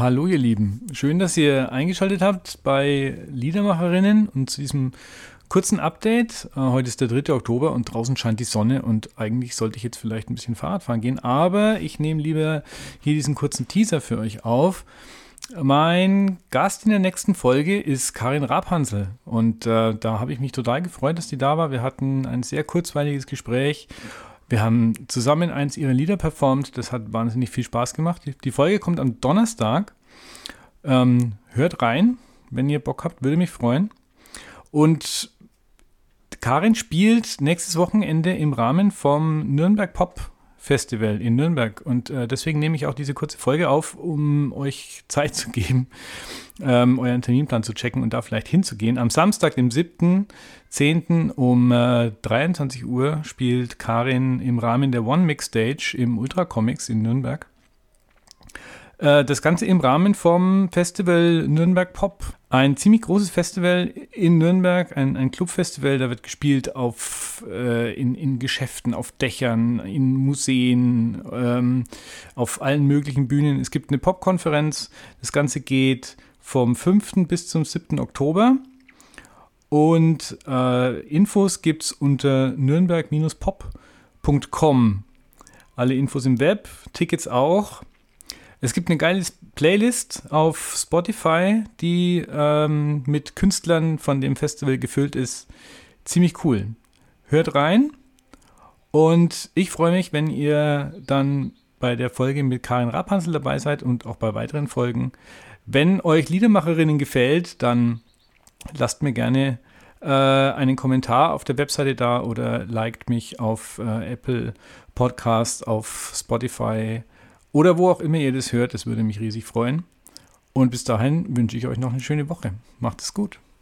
Hallo ihr Lieben, schön, dass ihr eingeschaltet habt bei Liedermacherinnen und zu diesem kurzen Update. Äh, heute ist der 3. Oktober und draußen scheint die Sonne und eigentlich sollte ich jetzt vielleicht ein bisschen Fahrradfahren gehen, aber ich nehme lieber hier diesen kurzen Teaser für euch auf. Mein Gast in der nächsten Folge ist Karin Rabhansel und äh, da habe ich mich total gefreut, dass die da war. Wir hatten ein sehr kurzweiliges Gespräch wir haben zusammen eins ihrer Lieder performt. Das hat wahnsinnig viel Spaß gemacht. Die Folge kommt am Donnerstag. Ähm, hört rein, wenn ihr Bock habt, würde mich freuen. Und Karin spielt nächstes Wochenende im Rahmen vom Nürnberg Pop Festival in Nürnberg. Und äh, deswegen nehme ich auch diese kurze Folge auf, um euch Zeit zu geben, ähm, euren Terminplan zu checken und da vielleicht hinzugehen. Am Samstag, dem 7.10. um äh, 23 Uhr spielt Karin im Rahmen der One Mix Stage im Ultra Comics in Nürnberg. Äh, das Ganze im Rahmen vom Festival Nürnberg Pop. Ein ziemlich großes Festival in Nürnberg, ein, ein Clubfestival, da wird gespielt auf, äh, in, in Geschäften, auf Dächern, in Museen, ähm, auf allen möglichen Bühnen. Es gibt eine Popkonferenz. Das Ganze geht vom 5. bis zum 7. Oktober. Und äh, Infos gibt es unter nürnberg-pop.com. Alle Infos im Web, Tickets auch. Es gibt eine geile Playlist auf Spotify, die ähm, mit Künstlern von dem Festival gefüllt ist. Ziemlich cool. Hört rein und ich freue mich, wenn ihr dann bei der Folge mit Karin Rapansel dabei seid und auch bei weiteren Folgen. Wenn euch Liedermacherinnen gefällt, dann lasst mir gerne äh, einen Kommentar auf der Webseite da oder liked mich auf äh, Apple Podcasts, auf Spotify oder wo auch immer ihr das hört. Das würde mich riesig freuen. Und bis dahin wünsche ich euch noch eine schöne Woche. Macht es gut.